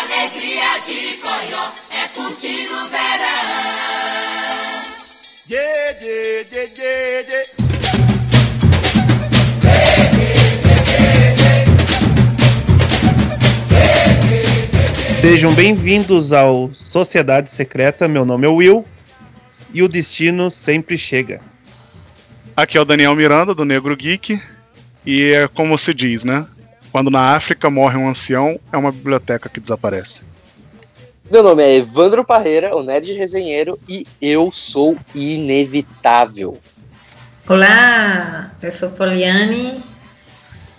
alegria de coió, é curtir o verão. Sejam bem-vindos ao Sociedade Secreta. Meu nome é Will e o destino sempre chega. Aqui é o Daniel Miranda, do Negro Geek, e é como se diz, né? Quando na África morre um ancião, é uma biblioteca que desaparece. Meu nome é Evandro Parreira, o Nerd Resenheiro, e eu sou inevitável. Olá, eu sou Poliane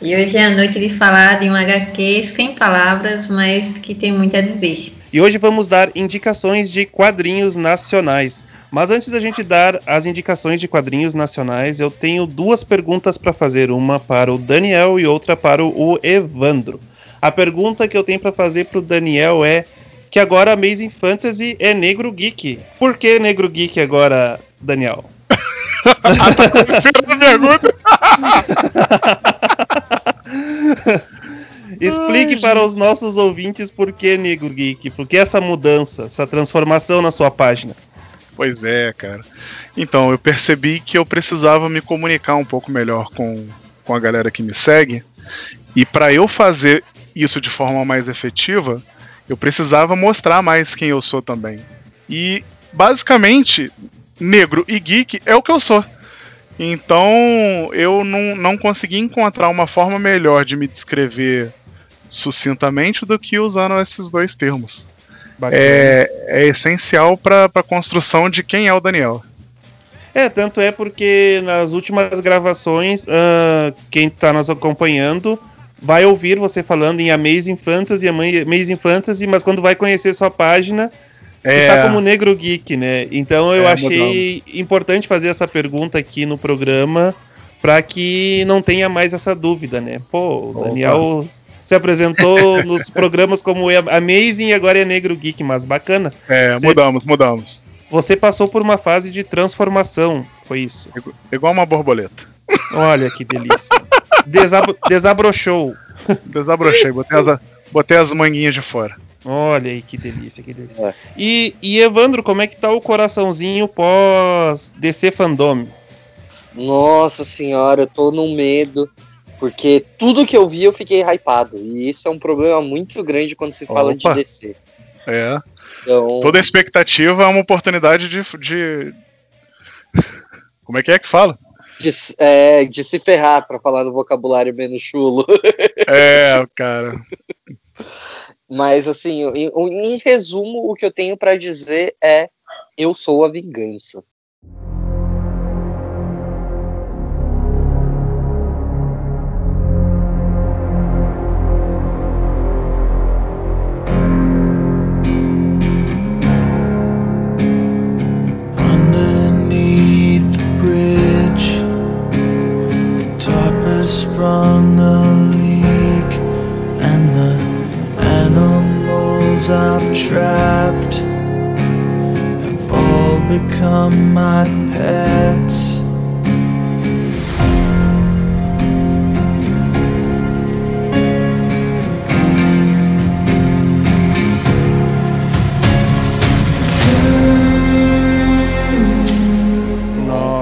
e hoje é a noite de falar de um HQ sem palavras, mas que tem muito a dizer. E hoje vamos dar indicações de quadrinhos nacionais. Mas antes da gente dar as indicações de quadrinhos nacionais, eu tenho duas perguntas para fazer, uma para o Daniel e outra para o Evandro. A pergunta que eu tenho para fazer para o Daniel é que agora Amazing Fantasy é Negro Geek. Por que Negro Geek agora, Daniel? pergunta. Explique para os nossos ouvintes por que Negro Geek, por que essa mudança, essa transformação na sua página. Pois é, cara. Então, eu percebi que eu precisava me comunicar um pouco melhor com, com a galera que me segue. E para eu fazer isso de forma mais efetiva, eu precisava mostrar mais quem eu sou também. E, basicamente, negro e geek é o que eu sou. Então, eu não, não consegui encontrar uma forma melhor de me descrever sucintamente do que usando esses dois termos. É, é essencial para a construção de quem é o Daniel. É, tanto é porque nas últimas gravações, ah, quem está nos acompanhando vai ouvir você falando em Amazing Fantasy, Amazing Fantasy, mas quando vai conhecer sua página, É. está como Negro Geek, né? Então eu É, achei importante fazer essa pergunta aqui no programa para que não tenha mais essa dúvida, né? Pô, o Opa. Se apresentou nos programas como Amazing e agora é Negro Geek, mas bacana. É, Você- mudamos, mudamos. Você passou por uma fase de transformação, foi isso. Igu- Igual uma borboleta. Olha que delícia. Desab desabrochou. Desabrochei, botei as, botei as manguinhas de fora. Olha aí que delícia, que delícia. É. E, e Evandro, como é que tá o coraçãozinho pós DC Fandom? Nossa senhora, eu tô num medo, porque tudo que eu vi eu fiquei hypado. E isso é um problema muito grande quando se fala de Opa. DC. É. Então, Toda expectativa é uma oportunidade de. de... Como é que é que fala? de, é, de se ferrar, pra falar no vocabulário menos chulo. É, cara. Mas, assim, em, em resumo, o que eu tenho pra dizer é: eu sou a vingança.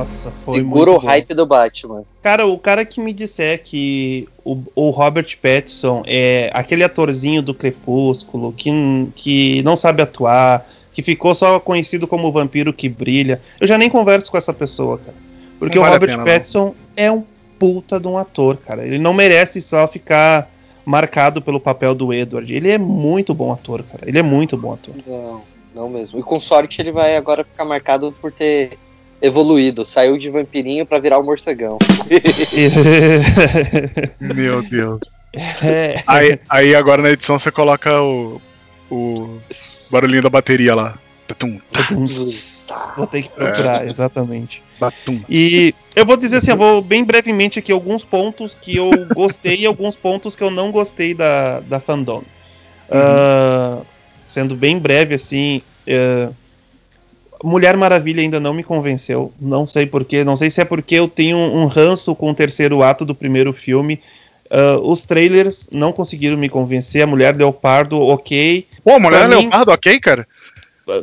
Nossa, foi Segura o hype do Batman. Cara, o cara que me disser que o, o Robert Pattinson é aquele atorzinho do Crepúsculo que, que não sabe atuar, que ficou só conhecido como o vampiro que brilha, eu já nem converso com essa pessoa, cara. Porque Não o vale a Robert pena, não. Pattinson é um puta de um ator, cara. Ele não merece só ficar marcado pelo papel do Edward. Ele é muito bom ator, cara. Ele é muito bom ator. Não, não mesmo. E com sorte ele vai agora ficar marcado por ter evoluído. Saiu de vampirinho pra virar o morcegão. Meu Deus. É, Aí, aí agora na edição você coloca o, o barulhinho da bateria lá. Tatum, Batum. Vou ter que procurar, exatamente. batum. E eu vou dizer assim, eu vou bem brevemente aqui alguns pontos que eu gostei e alguns pontos que eu não gostei da, da fandom. Ah, sendo bem breve, assim. eh, Mulher Maravilha ainda não me convenceu. Não sei porquê. Não sei se é porque eu tenho um ranço com o terceiro ato do primeiro filme. Ah, os trailers não conseguiram me convencer. A Mulher Leopardo, ok. Pô, mulher pra mim- leopardo, ok, cara?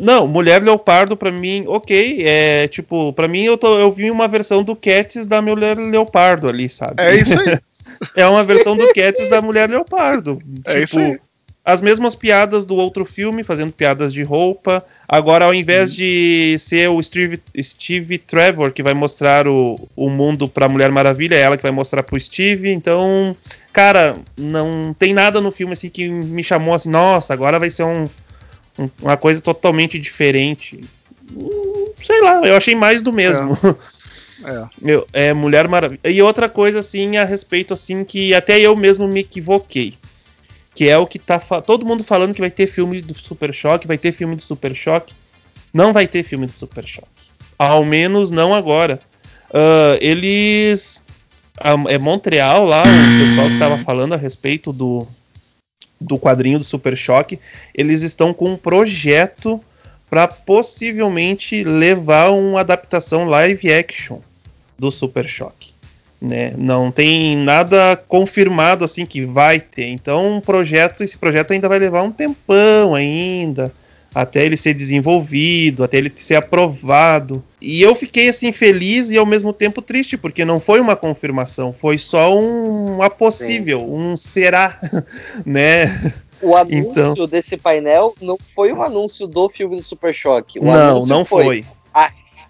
Não, Mulher Leopardo pra mim, ok. É tipo, pra mim eu, tô, eu vi uma versão do Cats da Mulher Leopardo ali, sabe? É isso aí. É uma versão do Cats da Mulher Leopardo. É tipo, isso aí. As mesmas piadas do outro filme, fazendo piadas de roupa. Agora, ao invés de ser o Steve, Steve Trevor que vai mostrar o, o mundo pra Mulher Maravilha, é ela que vai mostrar pro Steve. Então, cara, não tem nada no filme assim que me chamou assim, nossa, agora vai ser um, um- uma coisa totalmente diferente. Sei lá, eu achei mais do mesmo. É. Meu, é Mulher Maravilha. E outra coisa, assim, a respeito, assim, que até eu mesmo me equivoquei. Que é o que tá. Todo mundo falando que vai ter filme do Super Choque, vai ter filme do Super Choque. Não vai ter filme do Super Choque. Ao menos não agora. Ah, eles. é Montreal lá, o pessoal que tava falando a respeito do, do quadrinho do Super Choque. Eles estão com um projeto para possivelmente levar uma adaptação live action do Super Choque. Né? Não tem nada confirmado assim que vai ter. Então, um projeto, esse projeto ainda vai levar um tempão ainda até ele ser desenvolvido, até ele ser aprovado. E eu fiquei assim feliz e ao mesmo tempo triste, porque não foi uma confirmação, foi só um a possível, um será, né? O anúncio Então. desse painel não foi um anúncio do filme do Super Choque. O não, não foi.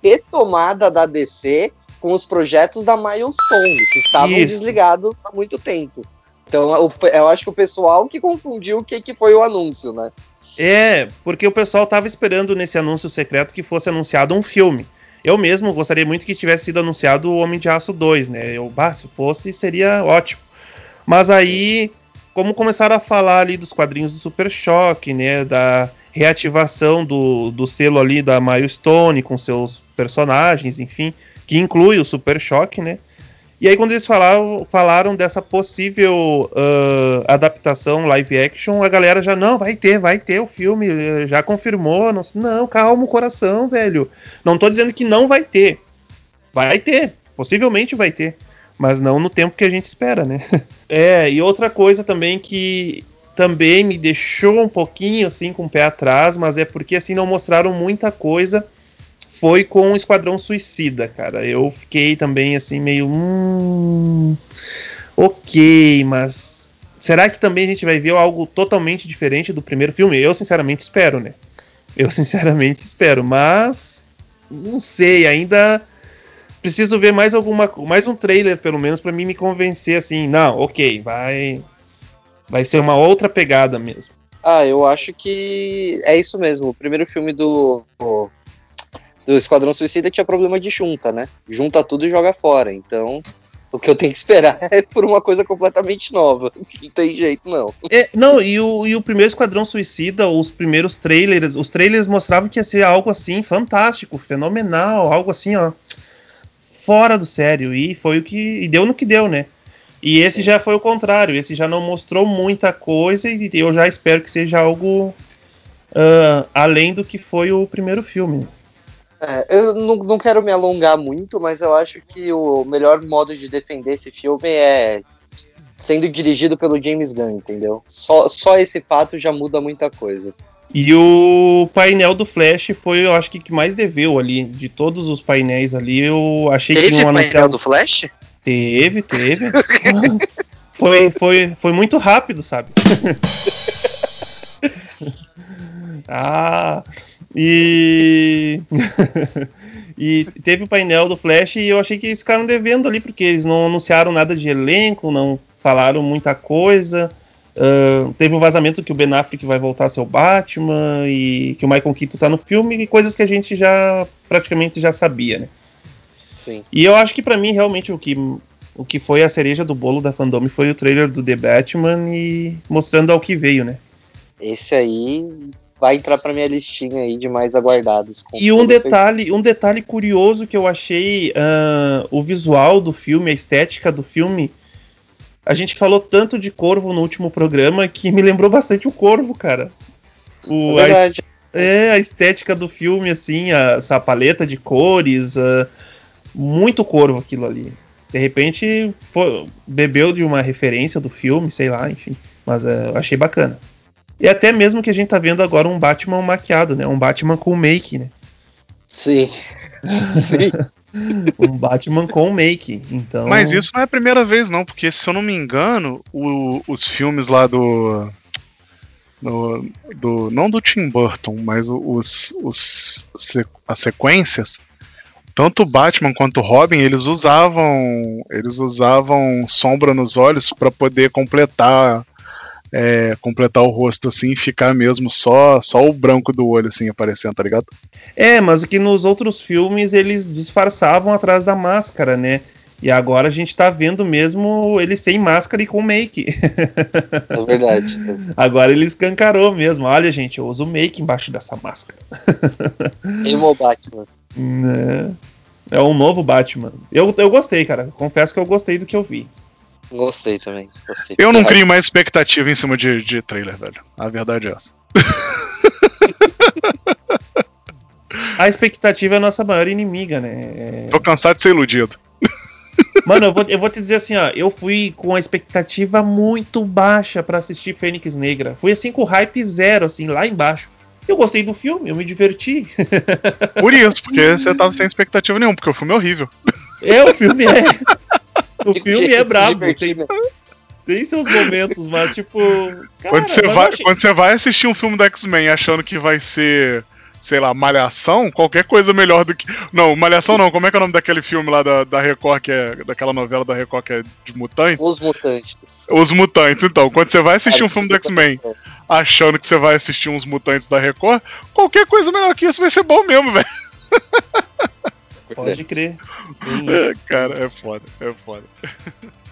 retomada da DC com os projetos da Milestone, que estavam Isso. desligados há muito tempo. Então, eu acho que o pessoal que confundiu o que, que foi o anúncio, né? É, porque o pessoal tava esperando nesse anúncio secreto que fosse anunciado um filme. Eu mesmo gostaria muito que tivesse sido anunciado o Homem de Aço 2, né? Eu, bah, se fosse, seria ótimo. Mas aí, como começaram a falar ali dos quadrinhos do Super Choque, né? Da reativação do, do selo ali da Milestone com seus personagens, enfim, que inclui o Super Choque, né? E aí, quando eles falaram, falaram dessa possível ah, adaptação live action, a galera já, não, vai ter, vai ter o filme, eh, já confirmou. Não, não, calma o coração, velho. Não tô dizendo que não vai ter. Vai ter, possivelmente vai ter. Mas não no tempo que a gente espera, né? É, e outra coisa também que também me deixou um pouquinho assim com o pé atrás, mas é porque assim não mostraram muita coisa foi com o Esquadrão Suicida, cara. Eu fiquei também assim meio. Hum, ok, mas. Será que também a gente vai ver algo totalmente diferente do primeiro filme? Eu sinceramente espero, né? Eu sinceramente espero, mas. Não sei, ainda. Preciso ver mais alguma. Mais um trailer, pelo menos, pra mim me convencer assim. Não, ok, vai. Vai ser uma outra pegada mesmo. Ah, eu acho que é isso mesmo. O primeiro filme do, do Esquadrão Suicida tinha problema de junta, né? Junta tudo e joga fora. Então, o que eu tenho que esperar é por uma coisa completamente nova. Não tem jeito, não. É, não, e o, e o primeiro Esquadrão Suicida, os primeiros trailers, os trailers mostravam que ia ser algo assim fantástico, fenomenal, algo assim, ó, fora do sério. E foi o que. E deu no que deu, né? E esse já foi o contrário, esse já não mostrou muita coisa e eu já espero que seja algo ah, além do que foi o primeiro filme. É, eu não, não quero me alongar muito, mas eu acho que o melhor modo de defender esse filme é sendo dirigido pelo James Gunn, entendeu? Só, só esse fato já muda muita coisa. E o painel do Flash foi, eu acho que que mais deveu ali, de todos os painéis ali, eu achei que Teve não painel do Flash? Teve, teve. foi, foi, foi muito rápido, sabe? ah, e. e teve o painel do Flash e eu achei que eles ficaram devendo ali, porque eles não anunciaram nada de elenco, não falaram muita coisa. Ah, teve o vazamento que o Ben Affleck vai voltar a ser o Batman e que o Michael Keaton tá no filme e coisas que a gente já praticamente já sabia, né? Sim. E eu acho que pra mim realmente o que o que foi a cereja do bolo da fandom foi o trailer do The Batman e mostrando ao que veio, né? Esse aí vai entrar pra minha listinha aí de mais aguardados. E um certeza. detalhe, um detalhe curioso que eu achei, ah, o visual do filme, a estética do filme. A gente falou tanto de Corvo no último programa que me lembrou bastante o Corvo, cara. O, É a, verdade. é, a estética do filme, assim, a, essa paleta de cores, ah, muito Corvo aquilo ali. De repente, foi- bebeu de uma referência do filme, sei lá, enfim. Mas eu achei bacana. E até mesmo que a gente tá vendo agora um Batman maquiado, né? Um Batman com make, né? Sim. Sim. um Batman com make. Então. Mas isso não é a primeira vez, não, porque se eu não me engano, o- os filmes lá do. do, do- não do Tim Burton, mas os, os as sequências, tanto o Batman quanto o Robin, eles usavam eles usavam sombra nos olhos para poder completar é, completar o rosto assim e ficar mesmo só só o branco do olho assim aparecendo, tá ligado? É, mas que nos outros filmes eles disfarçavam atrás da máscara, né? E agora a gente tá vendo mesmo ele sem máscara e com make. É verdade. agora ele escancarou mesmo. Olha, gente, eu uso make embaixo dessa máscara. Emo Batman. Né? É um novo Batman. Eu, eu gostei, cara. Confesso que eu gostei do que eu vi. Gostei também. Gostei. Eu não crio mais expectativa em cima de, de trailer, velho. A verdade é essa. A expectativa é a nossa maior inimiga, né? É- Tô cansado de ser iludido. Mano, eu vou, eu vou te dizer assim, ó. Eu fui com a expectativa muito baixa pra assistir Fênix Negra. Fui assim com hype zero, assim, lá embaixo. Eu gostei do filme, eu me diverti. Por isso, porque você tava sem expectativa nenhuma, porque o filme é horrível. É, o filme é. O filme é brabo. Tem, né? tem seus momentos, mas tipo. Cara, quando, você mas vai, achei- quando você vai assistir um filme do X-Men achando que vai ser, sei lá, Malhação, qualquer coisa melhor do que. Não, Malhação não, como é que é o nome daquele filme lá da, da Record, que é. Daquela novela da Record que é de mutantes? Os Mutantes. Os Mutantes, então. Quando você vai assistir um filme do X-Men achando que você vai assistir uns mutantes da Record, qualquer coisa melhor que isso vai ser bom mesmo, velho. Pode crer. É, Cara, é foda, é foda.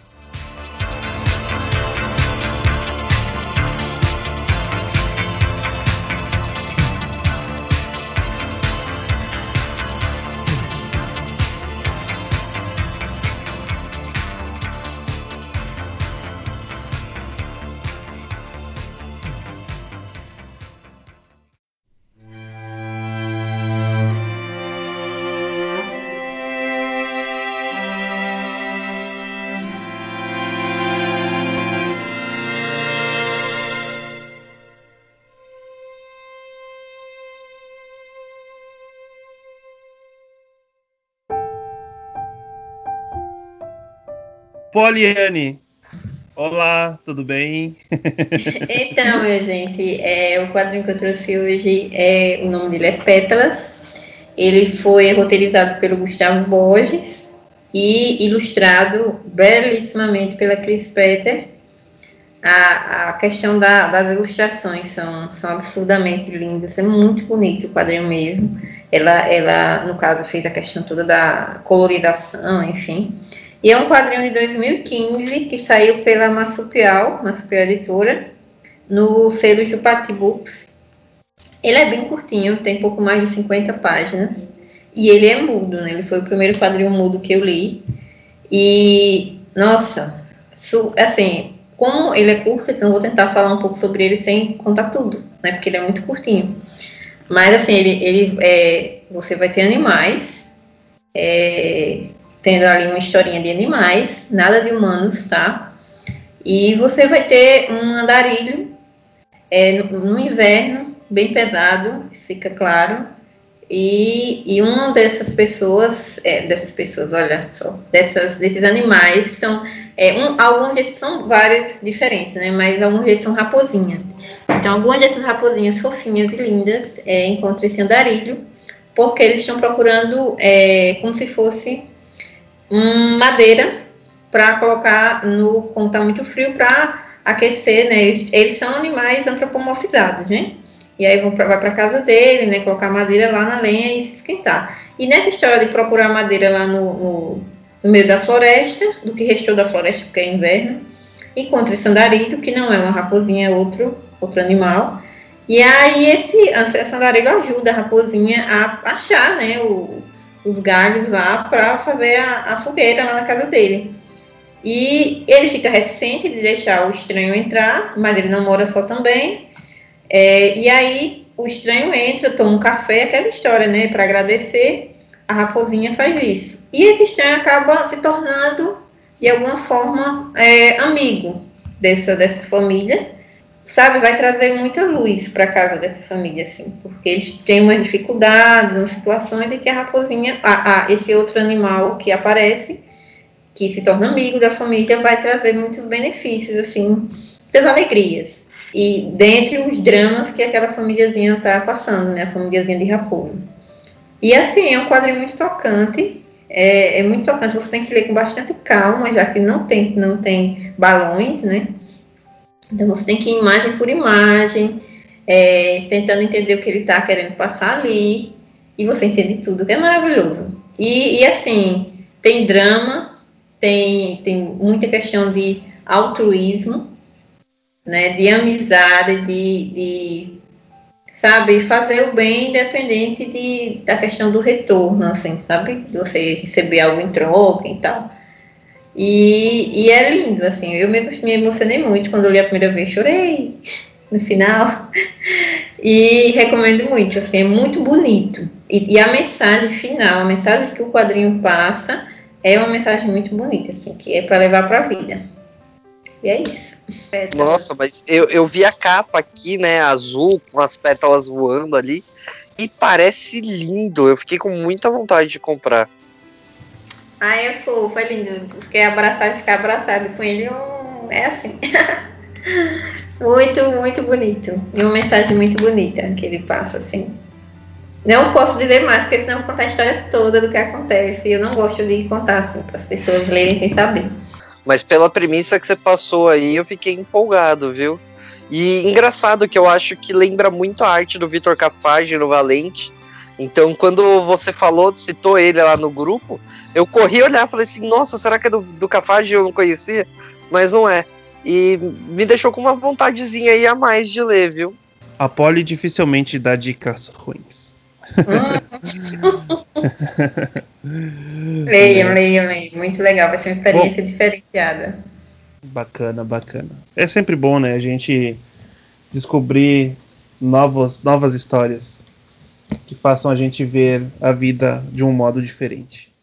Poliane. Olá, tudo bem? Então, minha gente, é, o quadrinho que eu trouxe hoje, é, o nome dele é Pétalas. Ele foi roteirizado pelo Gustavo Borges e ilustrado belíssimamente pela Chris Peter. A, a questão da- das ilustrações são, são absurdamente lindas, é muito bonito o quadrinho mesmo. Ela, ela, no caso, fez a questão toda da colorização, enfim. E é um quadrinho de 2015 que saiu pela Marsupial, Marsupial Editora, no selo Jupati Books. Ele é bem curtinho, tem pouco mais de 50 páginas. E ele é mudo, né? Ele foi o primeiro quadrinho mudo que eu li. E, nossa, assim, como ele é curto, então eu vou tentar falar um pouco sobre ele sem contar tudo, né? Porque ele é muito curtinho. Mas, assim, ele, ele é, você vai ter animais, é, tendo ali uma historinha de animais, nada de humanos, tá? E você vai ter um andarilho é, no, no inverno, bem pesado, fica claro. E, e uma dessas pessoas, é, dessas pessoas, olha só, dessas, desses animais, que são, é, um, alguns desses são vários diferentes, né? Mas alguns deles são raposinhas. Então, algumas dessas raposinhas fofinhas e lindas é, encontram esse andarilho, porque eles estão procurando é, como se fosse madeira para colocar no quando está muito frio para aquecer, né? Eles, eles são animais antropomorfizados, né? E aí vão pra, vai para casa dele, né? Colocar madeira lá na lenha e se esquentar. E nessa história de procurar madeira lá no, no, no meio da floresta, do que restou da floresta, porque é inverno, encontra esse andarilho, que não é uma raposinha, é outro, outro animal. E aí esse essa andarilho ajuda a raposinha a achar, né, o, os galhos lá para fazer a, a, fogueira lá na casa dele. E ele fica reticente de deixar o estranho entrar, mas ele não mora só também. É, e aí o estranho entra, toma um café, aquela história, né, para agradecer. A raposinha faz isso. E esse estranho acaba se tornando, de alguma forma, é, amigo dessa, dessa família sabe, vai trazer muita luz para casa dessa família, assim, porque eles têm umas dificuldades, umas situações em que a raposinha, a, a, esse outro animal que aparece, que se torna amigo da família, vai trazer muitos benefícios, assim, muitas alegrias. E dentre os dramas que aquela famíliazinha está passando, né, a famíliazinha de raposa. E assim, é um quadrinho muito tocante, é, é muito tocante, você tem que ler com bastante calma, já que não tem, não tem balões, né, então você tem que ir imagem por imagem, é, tentando entender o que ele está querendo passar ali, e você entende tudo, que é maravilhoso. E, e, assim, tem drama, tem, tem muita questão de altruísmo, né, de amizade, de, de sabe, fazer o bem independente de, da questão do retorno, assim, sabe? De você receber algo em troca e tal. E, e é lindo, assim. Eu mesmo me emocionei muito quando eu li a primeira vez, chorei no final. E recomendo muito, assim, é muito bonito. E, e, a mensagem final, a mensagem que o quadrinho passa, é uma mensagem muito bonita, assim, que é para levar para a vida. E é isso. Nossa, mas eu, eu vi a capa aqui, né, azul, com as pétalas voando ali, e parece lindo. Eu fiquei com muita vontade de comprar. Ah, é fofo, é lindo. Quer abraçar, ficar abraçado com ele, é assim. muito, muito bonito. E uma mensagem muito bonita que ele passa, assim. Não posso dizer mais, porque senão eu vou contar a história toda do que acontece. E eu não gosto de contar assim, para as pessoas lerem sem saber. Mas pela premissa que você passou aí, eu fiquei empolgado, viu? E engraçado que eu acho que lembra muito a arte do Vitor Capage no Valente. Então, quando você falou, citou ele lá no grupo, eu corri olhar e falei assim, nossa, será que é do, do Cafage eu não conhecia? Mas não é. E me deixou com uma vontadezinha aí a mais de ler, viu? A Polly dificilmente dá dicas ruins. leiam, leiam, leiam. Muito legal, vai ser uma experiência bom, diferenciada. Bacana, bacana. É sempre bom, né? A gente descobrir novos, novas histórias que façam a gente ver a vida de um modo diferente.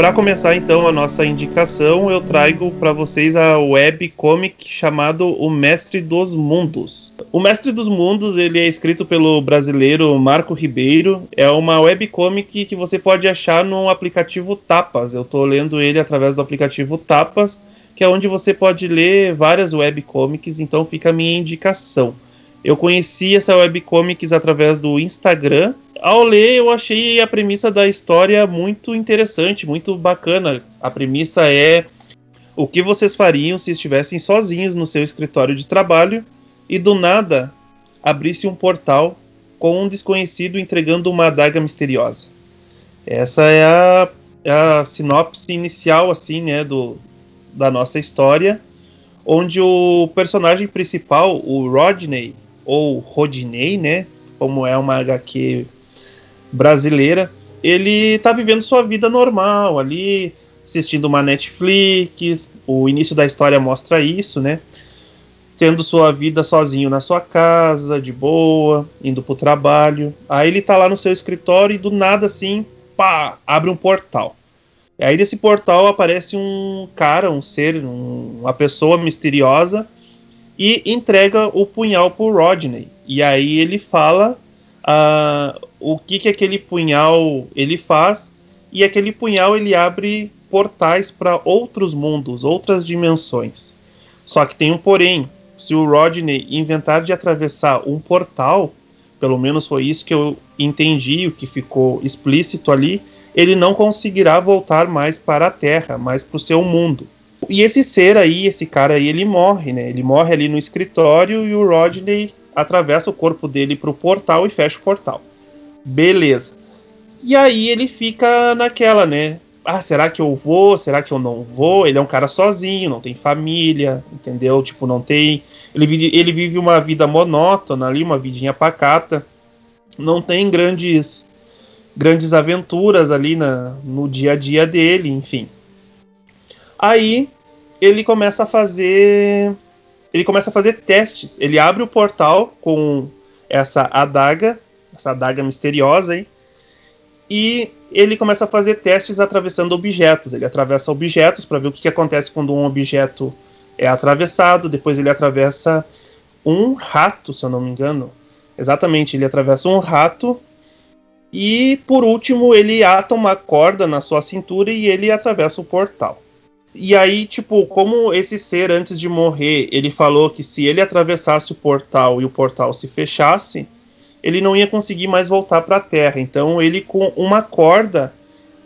Para começar então a nossa indicação, eu trago para vocês a webcomic chamado O Mestre dos Mundos. O Mestre dos Mundos, ele é escrito pelo brasileiro Marco Ribeiro. É uma webcomic que você pode achar no aplicativo Tapas. Eu estou lendo ele através do aplicativo Tapas, que é onde você pode ler várias webcomics, então fica a minha indicação. Eu conheci essa webcomics através do Instagram ao ler, eu achei a premissa da história muito interessante, muito bacana. A premissa é o que vocês fariam se estivessem sozinhos no seu escritório de trabalho e do nada abrisse um portal com um desconhecido entregando uma adaga misteriosa. Essa é a, a sinopse inicial, assim, né, do, da nossa história, onde o personagem principal, o Rodney, ou Rodney, né, como é uma HQ brasileira, ele tá vivendo sua vida normal ali, assistindo uma Netflix. O início da história mostra isso, né? Tendo sua vida sozinho na sua casa, de boa, indo pro trabalho. Aí ele tá lá no seu escritório e do nada assim, pá, abre um portal. E aí desse portal aparece um cara, um ser, um, uma pessoa misteriosa e entrega o punhal pro Rodney. E aí ele fala uh, o que, que aquele punhal ele faz e aquele punhal ele abre portais para outros mundos, outras dimensões. Só que tem um porém. Se o Rodney inventar de atravessar um portal, pelo menos foi isso que eu entendi, o que ficou explícito ali, ele não conseguirá voltar mais para a Terra, mais para o seu mundo. e esse ser aí, esse cara aí, ele morre, né? Ele morre ali no escritório e o Rodney atravessa o corpo dele pro portal e fecha o portal. Beleza. E aí ele fica naquela, né? Ah, será que eu vou? Será que eu não vou? Ele é um cara sozinho, não tem família, entendeu? Tipo, não tem. Ele vive, ele vive uma vida monótona ali, uma vidinha pacata. Não tem grandes grandes aventuras ali na, no dia a dia dele, enfim. Aí ele começa a fazer ele começa a fazer testes. Ele abre o portal com essa adaga, essa adaga misteriosa aí, e ele começa a fazer testes atravessando objetos. Ele atravessa objetos para ver o que, que acontece quando um objeto é atravessado. Depois ele atravessa um rato, se eu não me engano. Exatamente, ele atravessa um rato. E por último, ele ata uma corda na sua cintura e ele atravessa o portal. E aí, tipo, como esse ser antes de morrer, ele falou que se ele atravessasse o portal e o portal se fechasse, ele não ia conseguir mais voltar para a Terra. Então, ele com uma corda,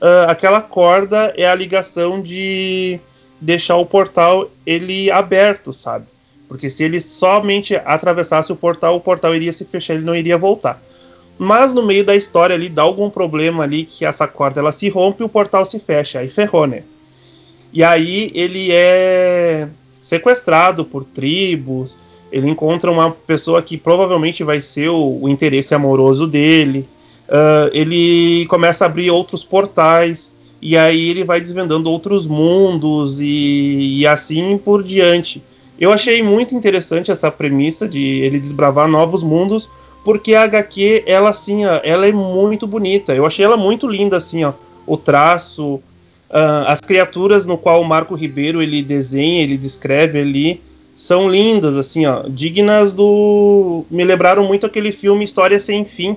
uh, aquela corda é a ligação de deixar o portal ele aberto, sabe? Porque se ele somente atravessasse o portal, o portal iria se fechar, ele não iria voltar. Mas no meio da história ali dá algum problema ali que essa corda ela se rompe e o portal se fecha, aí ferrou, né? E aí ele é sequestrado por tribos, ele encontra uma pessoa que provavelmente vai ser o, o interesse amoroso dele. Uh, ele começa a abrir outros portais e aí ele vai desvendando outros mundos e, e, assim por diante. Eu achei muito interessante essa premissa de ele desbravar novos mundos, porque a HQ ela assim, ó, ela é muito bonita. Eu achei ela muito linda assim, ó, o traço, Uh, as criaturas no qual o Marco Ribeiro ele desenha, ele descreve ali, são lindas, assim, ó, dignas do. Me lembraram muito aquele filme História Sem Fim,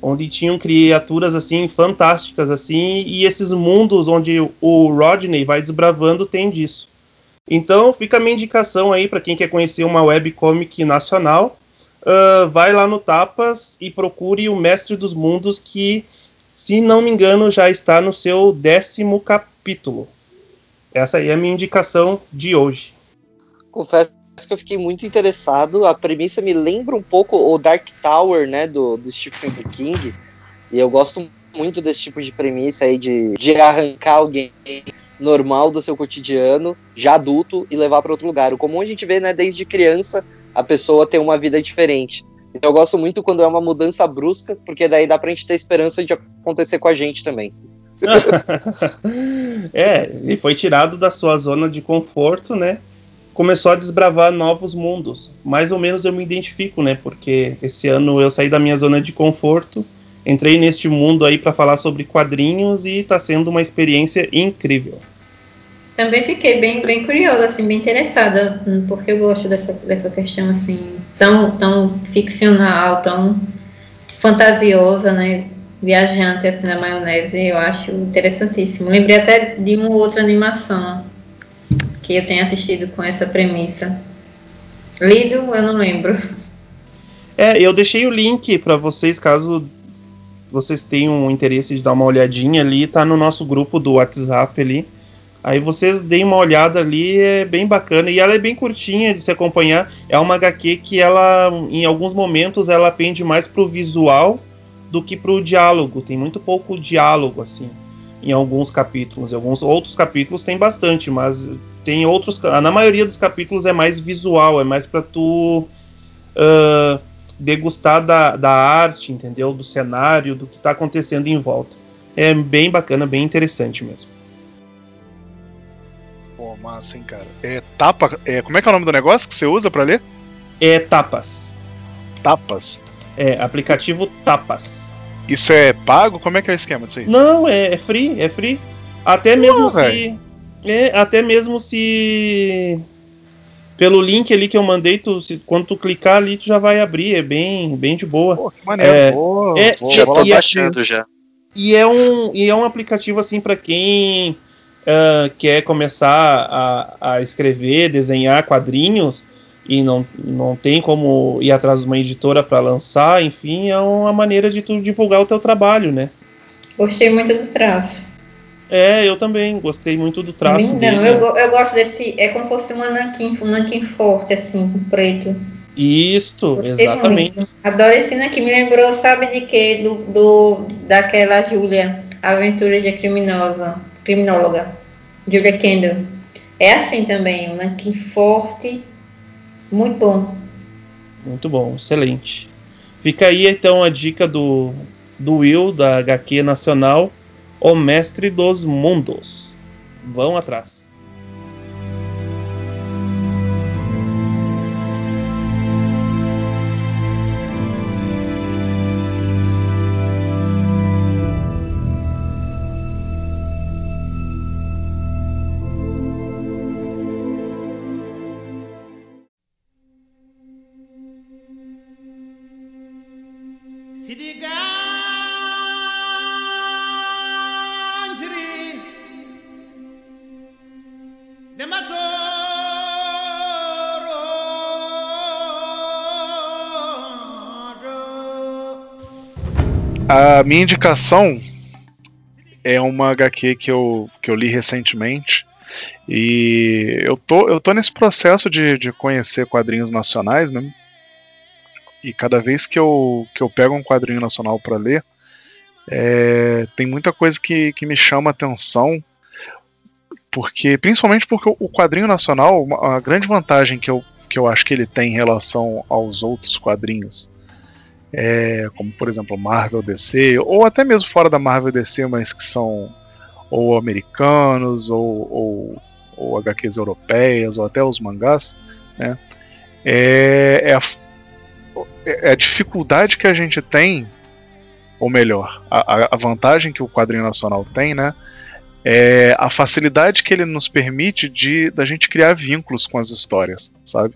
onde tinham criaturas assim fantásticas assim, e esses mundos onde o Rodney vai desbravando tem disso. Então fica a minha indicação aí para quem quer conhecer uma webcomic nacional, uh, vai lá no Tapas e procure o Mestre dos Mundos que se não me engano, já está no seu décimo capítulo. Essa aí é a minha indicação de hoje. Confesso que eu fiquei muito interessado. A premissa me lembra um pouco o Dark Tower, né, do, do Stephen King. E eu gosto muito desse tipo de premissa aí de, de arrancar alguém normal do seu cotidiano, já adulto, e levar para outro lugar. O comum a gente vê, né, desde criança, a pessoa ter uma vida diferente. Então eu gosto muito quando é uma mudança brusca, porque daí dá pra gente ter esperança de acontecer com a gente também. é, ele foi tirado da sua zona de conforto, né? Começou a desbravar novos mundos. Mais ou menos eu me identifico, né? Porque esse ano eu saí da minha zona de conforto, entrei neste mundo aí para falar sobre quadrinhos e tá sendo uma experiência incrível. Também fiquei bem, bem curiosa, assim, bem interessada, porque eu gosto dessa, dessa questão, assim, tão, tão ficcional, tão fantasiosa, né? Viajante, assim, na maionese, eu acho interessantíssimo. Lembrei até de uma outra animação que eu tenho assistido com essa premissa. Lido, eu não lembro. É, eu deixei o link para vocês, caso vocês tenham interesse de dar uma olhadinha ali, tá no nosso grupo do WhatsApp ali Aí vocês deem uma olhada ali, é bem bacana. E ela é bem curtinha de se acompanhar. É uma HQ que ela, em alguns momentos, ela pende mais pro visual do que pro diálogo. Tem muito pouco diálogo, assim, em alguns capítulos. Em alguns outros capítulos tem bastante, mas tem outros. Na maioria dos capítulos é mais visual, é mais para tu uh, degustar da, da arte, entendeu? Do cenário, do que tá acontecendo em volta. É bem bacana, bem interessante mesmo massa, hein, cara. É tapa. É, como é que é o nome do negócio que você usa para ler? É Tapas. Tapas? É, aplicativo Tapas. Isso é pago? Como é que é o esquema disso aí? Não, é, é free, é free. Até mesmo se. É, até mesmo se. Pelo link ali que eu mandei, tu, se, quando tu clicar ali, tu já vai abrir, é bem, bem de boa. Pô, que maneiro. É, boa, é, já tô baixando já. E é um, e é um aplicativo assim para quem uh, quer começar a, a escrever, desenhar quadrinhos e não, não tem como ir atrás de uma editora para lançar, enfim, é uma maneira de tu divulgar o teu trabalho, né? Gostei muito do traço. É, eu também gostei muito do traço Não, dele. eu, go- eu gosto desse. É como se fosse um nanquim, um nanquim forte, assim, preto. Isto, Gostei exatamente. muito. Adoro esse nanquim. Me lembrou, sabe de quê? Do, do, daquela Júlia, Aventura de Criminosa, Criminóloga. Julia Kendall. É assim também, um nanquim forte. Muito bom. Muito bom, excelente. Fica aí então a dica do, do Will, da HQ Nacional, O Mestre dos Mundos. Vão atrás. A minha indicação é uma HQ que eu, que eu li recentemente. E eu tô, eu tô nesse processo de, de conhecer quadrinhos nacionais, né? E cada vez que eu, que eu pego um quadrinho nacional para ler, é, tem muita coisa que, que me chama atenção. Porque, principalmente porque o- quadrinho nacional, a grande vantagem que eu, que eu acho que ele tem em relação aos outros quadrinhos é, como por exemplo Marvel DC, ou até mesmo fora da Marvel DC, mas que são ou americanos, ou, ou, ou HQs europeias, ou até os mangás, né? É, é, a, é a dificuldade que a gente tem, ou melhor, a, a- a vantagem que o quadrinho nacional tem, né? É a facilidade que ele nos permite de da gente criar vínculos com as histórias, sabe?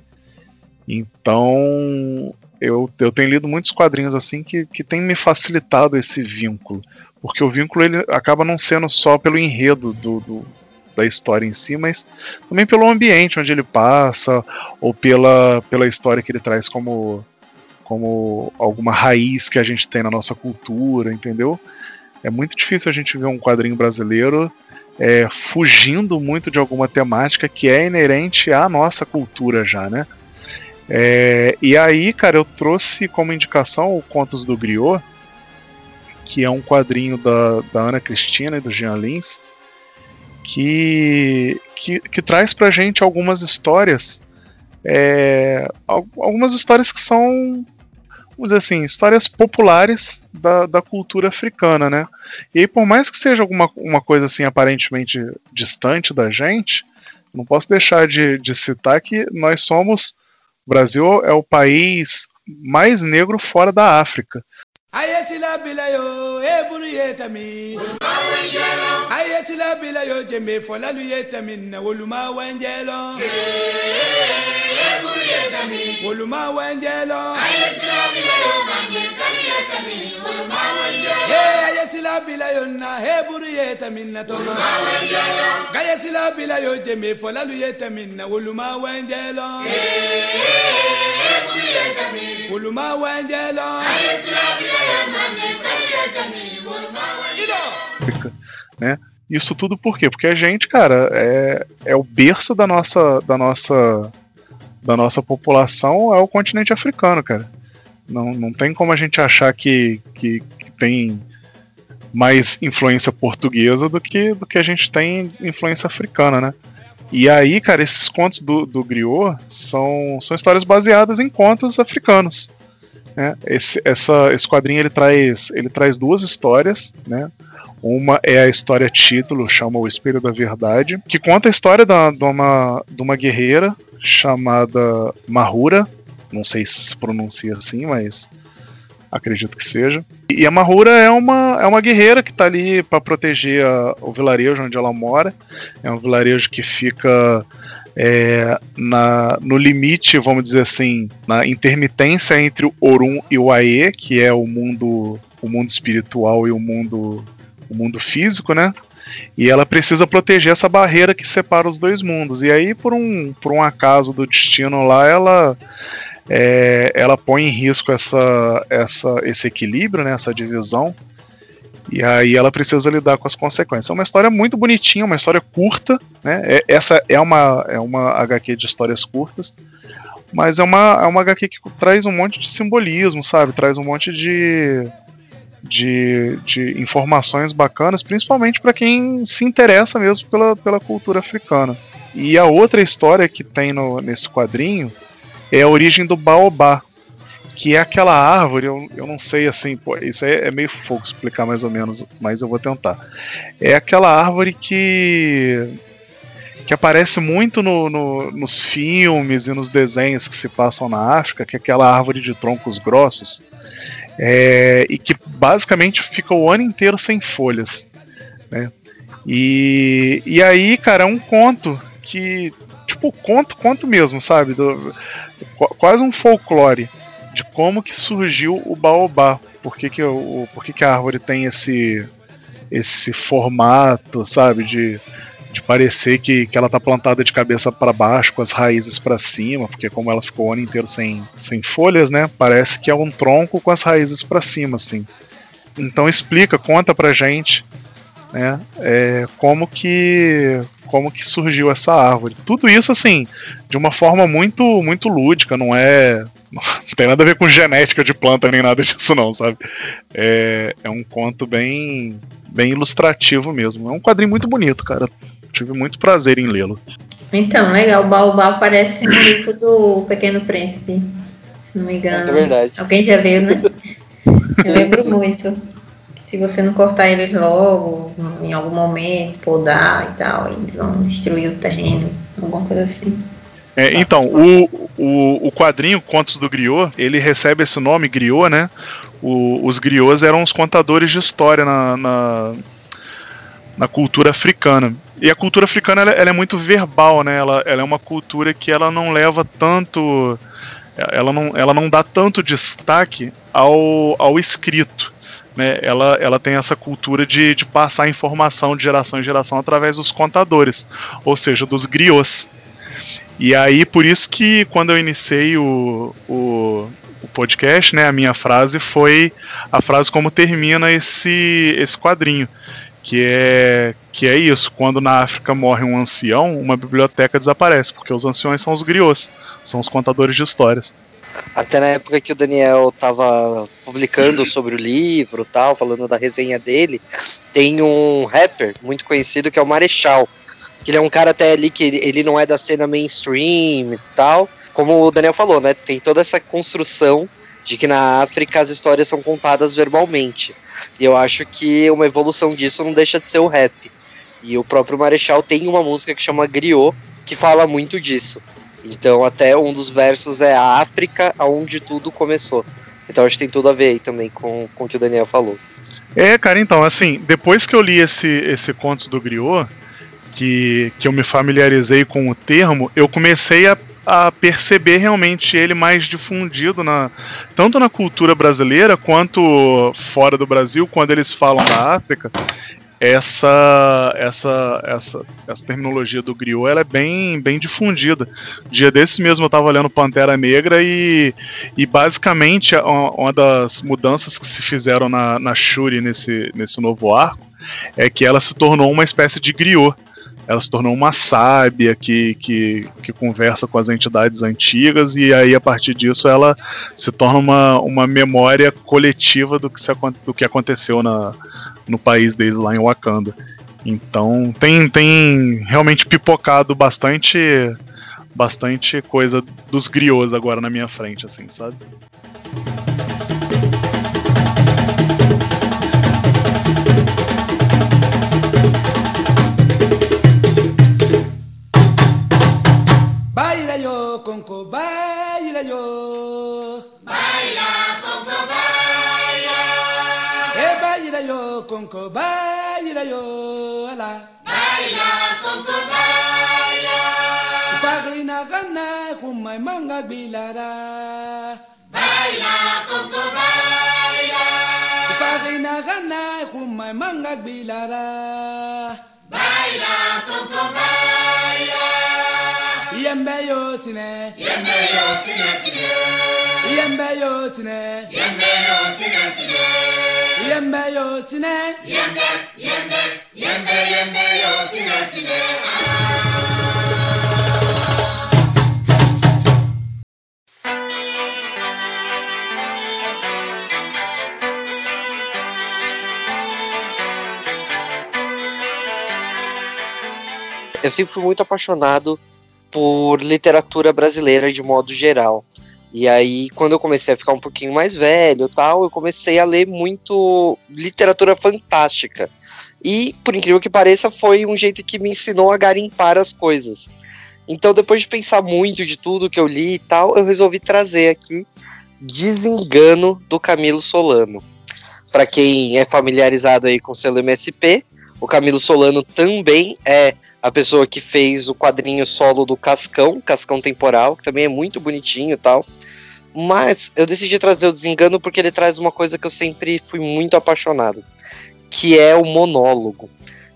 Então, eu, eu tenho lido muitos quadrinhos assim que, que tem me facilitado esse vínculo. Porque o vínculo ele acaba não sendo só pelo enredo do, do- da história em si, mas também pelo ambiente onde ele passa, ou pela, pela história que ele traz como, como alguma raiz que a gente tem na nossa cultura, entendeu? É muito difícil a gente ver um quadrinho brasileiro é, fugindo muito de alguma temática que é inerente à nossa cultura já, né? É, e aí, cara, eu trouxe como indicação o Contos do Griot, que é um quadrinho da, da Ana Cristina e do Jean Lins, que, que, que traz pra gente algumas histórias, é, al- algumas histórias que são, vamos dizer assim, histórias populares da, da cultura africana, né? E aí, por mais que seja alguma uma coisa assim aparentemente distante da gente, não posso deixar de, de citar que nós somos o Brasil é o país mais negro fora da África. Aye sila bila yo, e buru ye tami. Aye sila bila yo, jeme né? Isso tudo por quê? Porque a gente, cara, é, é o berço da nossa, da nossa da nossa população é o continente africano, cara. Não, não tem como a gente achar que, que, que tem mais influência portuguesa do que, do que a gente tem influência africana, né? E aí, cara, esses contos do, do Griot são, são histórias baseadas em contos africanos. Né? Esse, essa, esse quadrinho ele traz, ele traz duas histórias, né? Uma é a história título, chama O Espelho da Verdade, que conta a história da, de, uma, de uma guerreira chamada Mahura. Não sei se se pronuncia assim, mas acredito que seja. E a Mahura é uma, é uma guerreira que está ali para proteger a- o vilarejo onde ela mora. É um vilarejo que fica é, na, no limite, vamos dizer assim, na intermitência entre o Orun e o Ae, que é o mundo, o mundo espiritual e o mundo o mundo físico, né? E ela precisa proteger essa barreira que separa os dois mundos. E aí, por um, por um acaso do destino lá, ela é, ela põe em risco essa, essa, esse equilíbrio, né, essa divisão. E aí ela precisa lidar com as consequências. É uma história muito bonitinha, uma história curta, né? É- essa é uma, é uma HQ de histórias curtas, mas é uma, é uma HQ que traz um monte de simbolismo, sabe? Traz um monte de, de, de informações bacanas, principalmente para quem se interessa mesmo pela, pela cultura africana. E a outra história que tem no, nesse quadrinho é a origem do Baobá, que é aquela árvore, eu, eu não sei assim, pô, isso aí é meio fogo explicar mais ou menos, mas eu vou tentar. É aquela árvore que que aparece muito no, no- nos filmes e nos desenhos que se passam na África, que é aquela árvore de troncos grossos, é, e que basicamente fica o ano inteiro sem folhas. Né? E, e aí, cara, é um conto que, tipo, conto, conto mesmo, sabe? Do- qu- quase um folclore de como que surgiu o baobá. Por que, que, o, por que, que a árvore tem esse, esse formato, sabe? De, de parecer que, que ela tá plantada de cabeça para baixo, com as raízes para cima, porque como ela ficou o ano inteiro sem, sem folhas, né? Parece que é um tronco com as raízes para cima, assim. Então explica, conta pra gente, né? é, como que como que surgiu essa árvore. Tudo isso assim, de uma forma muito muito lúdica, não é não tem nada a ver com genética de planta nem nada disso não, sabe? É, é um conto bem bem ilustrativo mesmo. É um quadrinho muito bonito, cara. Tive muito prazer em lê-lo. Então, legal. O Baobá parece muito do Pequeno Príncipe. Se não me engano. É verdade. Alguém já leu, né? Eu lembro muito. Se você não cortar eles logo, em algum momento, podar e tal, eles vão destruir o terreno, alguma coisa assim. É, então, o, o, o quadrinho Contos do Griot, ele recebe esse nome, Griot, né? O- os griots eram os contadores de história na, na, na cultura africana. E a cultura africana ela, ela é muito verbal, né? Ela, ela é uma cultura que ela não leva tanto. Ela não, ela não dá tanto destaque ao, ao escrito. Né? Ela, ela tem essa cultura de, de passar informação de geração em geração através dos contadores, ou seja, dos griots. E aí, por isso que quando eu iniciei o, o, o podcast, né, a minha frase foi a frase como termina esse, esse quadrinho. Que é, que é isso, quando na África morre um ancião, uma biblioteca desaparece, porque os anciões são os griots, são os contadores de histórias. Até na época que o Daniel tava publicando sobre o livro tal, falando da resenha dele, tem um rapper muito conhecido que é o Marechal. Que ele é um cara até ali que ele, ele não é da cena mainstream e tal. Como o Daniel falou, né? Tem toda essa construção de que na África as histórias são contadas verbalmente. E eu acho que uma evolução disso não deixa de ser o rap. E o próprio Marechal tem uma música que chama Griot, que fala muito disso. Então, até um dos versos é a África, aonde tudo começou. Então, acho que tem tudo a ver aí também com, com o que o Daniel falou. É, cara, então, assim, depois que eu li esse, esse Contos do Griot, que, que eu me familiarizei com o termo, eu comecei a, a perceber realmente ele mais difundido na, tanto na cultura brasileira quanto fora do Brasil, quando eles falam da África. Essa, essa, essa, essa terminologia do griot ela é bem, bem difundida. Dia desses mesmo eu estava olhando Pantera Negra e, e basicamente uma, das mudanças que se fizeram na, na Shuri nesse, nesse novo arco é que ela se tornou uma espécie de griot. Ela se tornou uma sábia que, que, que conversa com as entidades antigas, e aí a partir disso ela se torna uma, uma memória coletiva do que, se, do que aconteceu na, no país deles lá em Wakanda. Então tem, tem realmente pipocado bastante bastante coisa dos griots agora na minha frente, assim, sabe? Manga bilara. Baila, Conco, baila. Farina gana, humay manga bilara. Baila, Conco, baila. Yembe yo sine, Yembe yo, sine, sine. yembe yo sine, Yembe yo, sine, sine. Yembe yo sine. Yembe, yembe, yembe, yembe, yo, sine, sine. Eu sempre fui muito apaixonado por literatura brasileira de modo geral. E aí, quando eu comecei a ficar um pouquinho mais velho tal, eu comecei a ler muito literatura fantástica. E, por incrível que pareça, foi um jeito que me ensinou a garimpar as coisas. Então, depois de pensar muito de tudo que eu li e tal, eu resolvi trazer aqui Desengano do Camilo Solano. Para quem é familiarizado aí com o selo MSP, o Camilo Solano também é a pessoa que fez o quadrinho solo do Cascão, Cascão Temporal, que também é muito bonitinho e tal. Mas eu decidi trazer o Desengano porque ele traz uma coisa que eu sempre fui muito apaixonado, que é o monólogo.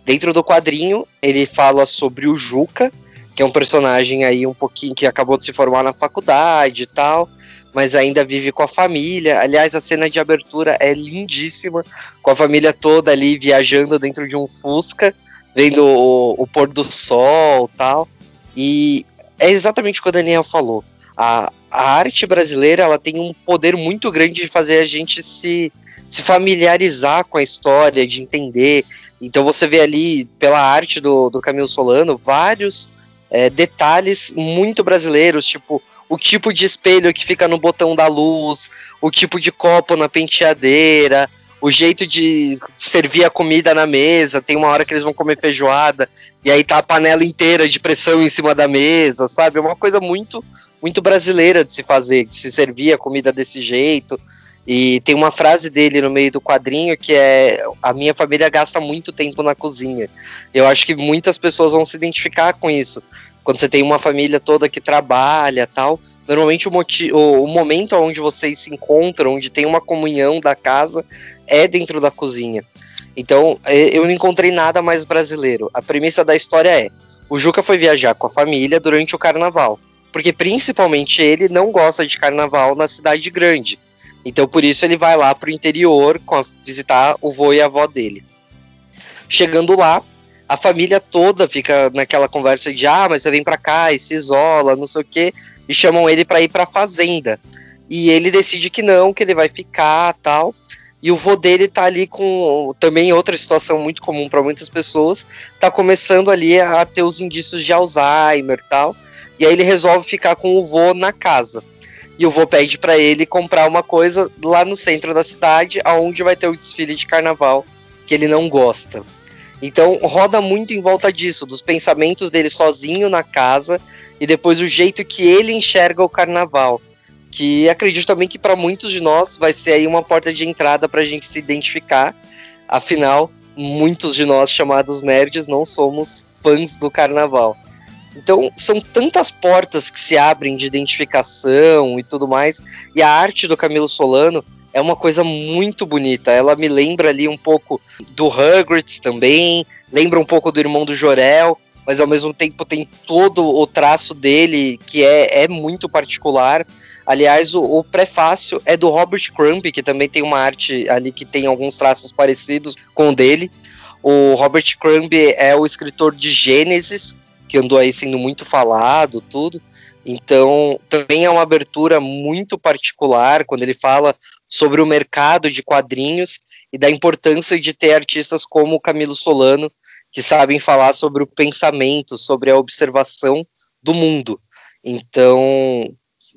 Dentro do quadrinho, ele fala sobre o Juca, que é um personagem aí um pouquinho que acabou de se formar na faculdade e tal, mas ainda vive com a família. Aliás, a cena de abertura é lindíssima, com a família toda ali viajando dentro de um Fusca, vendo o, o pôr do sol tal. E é exatamente o que o Daniel falou. A, a arte brasileira ela tem um poder muito grande de fazer a gente se, se familiarizar com a história, de entender. Então você vê ali, pela arte do, do Camilo Solano, vários é, detalhes muito brasileiros, tipo o tipo de espelho que fica no botão da luz, o tipo de copo na penteadeira, o jeito de servir a comida na mesa. Tem uma hora que eles vão comer feijoada e aí tá a panela inteira de pressão em cima da mesa, sabe? É uma coisa muito, muito brasileira de se fazer, de se servir a comida desse jeito. E tem uma frase dele no meio do quadrinho que é: A minha família gasta muito tempo na cozinha. Eu acho que muitas pessoas vão se identificar com isso. Quando você tem uma família toda que trabalha tal, normalmente o, o, momento onde vocês se encontram, onde tem uma comunhão da casa, é dentro da cozinha. Então, eu não encontrei nada mais brasileiro. A premissa da história é: o Juca foi viajar com a família durante o carnaval. Porque principalmente ele não gosta de carnaval na cidade grande. Então por isso ele vai lá pro interior a, visitar o vô e a avó dele. Chegando lá, a família toda fica naquela conversa de ah, mas você vem para cá e se isola, não sei o quê, e chamam ele para ir para fazenda. E ele decide que não, que ele vai ficar, tal. E o vô dele tá ali com também outra situação muito comum para muitas pessoas, tá começando ali a ter os indícios de Alzheimer, tal. E aí ele resolve ficar com o vô na casa. E o vô pede para ele comprar uma coisa lá no centro da cidade, aonde vai ter o desfile de carnaval que ele não gosta. Então roda muito em volta disso, dos pensamentos dele sozinho na casa e depois o jeito que ele enxerga o carnaval. Que acredito também que para muitos de nós vai ser aí uma porta de entrada para a gente se identificar. Afinal, muitos de nós chamados nerds não somos fãs do carnaval. Então, são tantas portas que se abrem de identificação e tudo mais. E a arte do Camilo Solano é uma coisa muito bonita. Ela me lembra ali um pouco do Hagrid também, lembra um pouco do irmão do Jorel, mas ao mesmo tempo tem todo o traço dele que é, é muito particular. Aliás, o, o prefácio é do Robert Crumb, que também tem uma arte ali que tem alguns traços parecidos com o dele. O Robert Crumb é o escritor de Gênesis, que andou aí sendo muito falado, tudo. Então, também é uma abertura muito particular quando ele fala sobre o mercado de quadrinhos e da importância de ter artistas como o Camilo Solano, que sabem falar sobre o pensamento, sobre a observação do mundo. Então,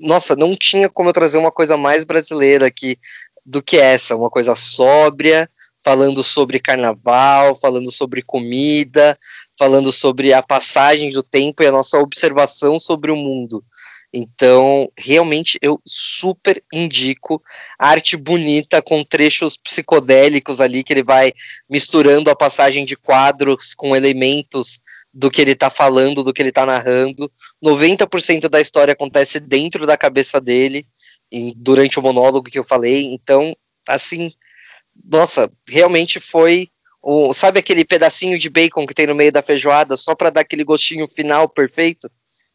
nossa, não tinha como eu trazer uma coisa mais brasileira aqui do que essa, uma coisa sóbria, falando sobre carnaval, falando sobre comida, falando sobre a passagem do tempo e a nossa observação sobre o mundo. Então, realmente, eu super indico arte bonita com trechos psicodélicos ali, que ele vai misturando a passagem de quadros com elementos do que ele está falando, do que ele está narrando. 90% da história acontece dentro da cabeça dele, durante o monólogo que eu falei. Então, assim, nossa, realmente foi o, sabe aquele pedacinho de bacon que tem no meio da feijoada só para dar aquele gostinho final perfeito?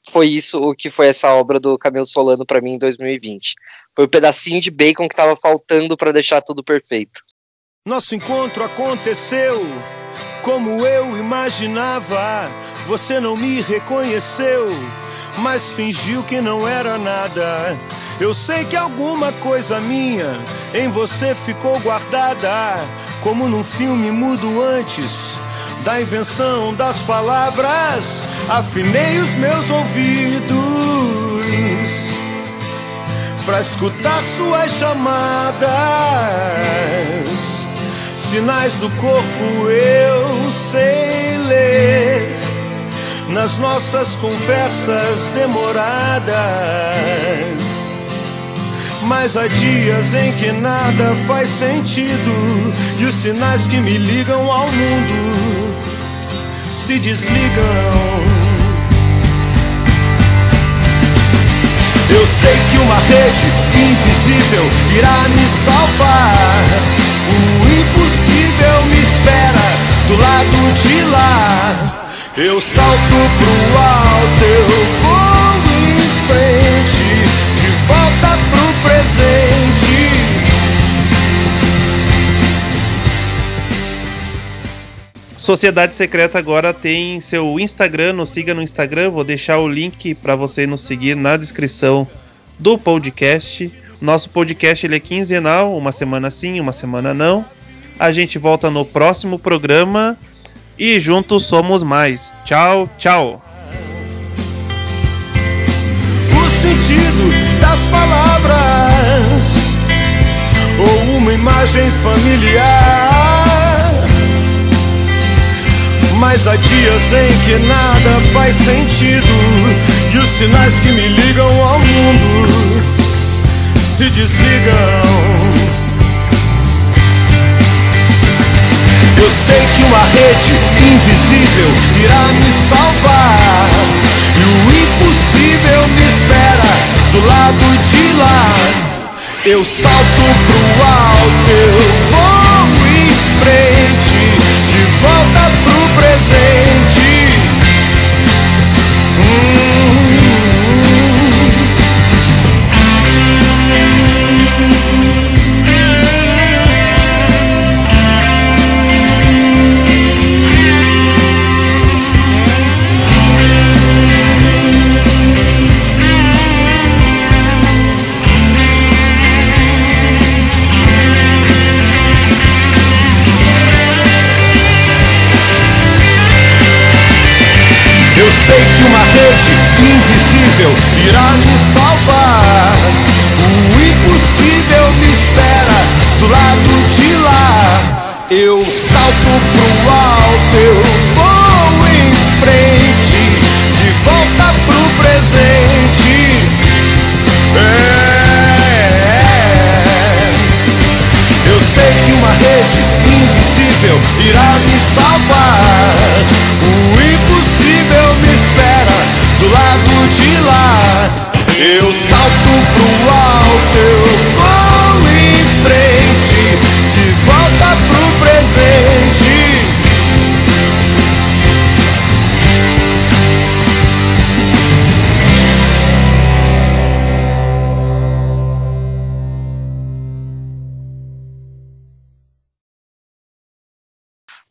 Foi isso o que foi essa obra do Camilo Solano para mim em 2020. Foi o pedacinho de bacon que estava faltando para deixar tudo perfeito. Nosso encontro aconteceu como eu imaginava. Você não me reconheceu, mas fingiu que não era nada. Eu sei que alguma coisa minha em você ficou guardada, como num filme mudo antes da invenção das palavras. Afinei os meus ouvidos para escutar suas chamadas. Sinais do corpo eu sei ler nas nossas conversas demoradas. Mas há dias em que nada faz sentido e os sinais que me ligam ao mundo se desligam. Eu sei que uma rede invisível irá me salvar. O impossível me espera do lado de lá. Eu salto pro alto, eu vou em frente, Sociedade Secreta agora tem seu Instagram, nos siga no Instagram, vou deixar o link para você nos seguir na descrição do podcast. Nosso podcast ele é quinzenal, uma semana sim, uma semana não. A gente volta no próximo programa e juntos somos mais. Tchau, tchau. o sentido das palavras uma imagem familiar. Mas há dias em que nada faz sentido e os sinais que me ligam ao mundo se desligam. Eu sei que uma rede invisível irá me salvar. E o impossível me espera do lado de lá. Eu salto pro alto, eu vou em frente,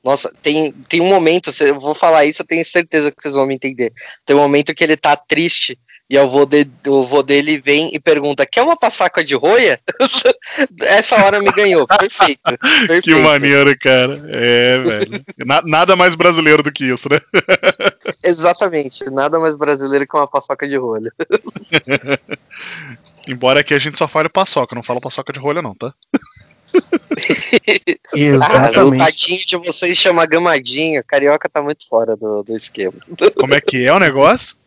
Nossa, tem, tem um momento, eu vou falar isso, eu tenho certeza que vocês vão me entender. Tem um momento que ele tá triste e o vô, de- o vô dele vem e pergunta: Quer uma passaca de roia? Essa hora me ganhou. Perfeito. perfeito. Que maneiro, cara. É, velho. Na- nada mais brasileiro do que isso, né? Exatamente. Nada mais brasileiro que uma paçoca de rolha. Embora aqui a gente só fale paçoca, não fala paçoca de rolha, não, tá? Ah, o Exatamente. tadinho de vocês chama gamadinho. Carioca tá muito fora do, do esquema. Como é que é o negócio?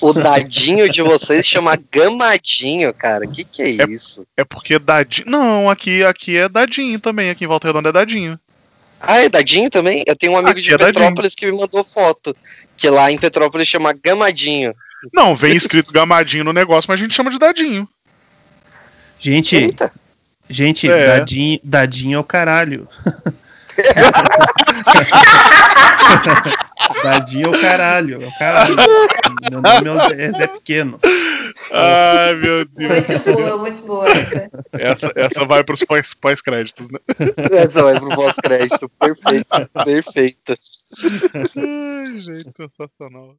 O dadinho de vocês chama gamadinho, cara. Que que é isso? É porque dadinho. Não, aqui, aqui é dadinho também. Aqui em Volta Redonda é dadinho. Ah, é dadinho também? Eu tenho um amigo Aqui de é dadinho. Petrópolis que me mandou foto. Que lá em Petrópolis chama gamadinho. Não, vem escrito gamadinho no negócio, mas a gente chama de dadinho. Gente, Eita. Gente, É. dadinho, dadinho é o caralho. dadinho é o caralho, é o caralho. Meu nome é Zé- é Zé Pequeno. Ai, meu Deus. Muito boa, muito boa. essa. Essa, vai pros pós- pós-créditos, né? Essa vai pro pós-crédito. Perfeita, perfeita. Ai, gente, sensacional.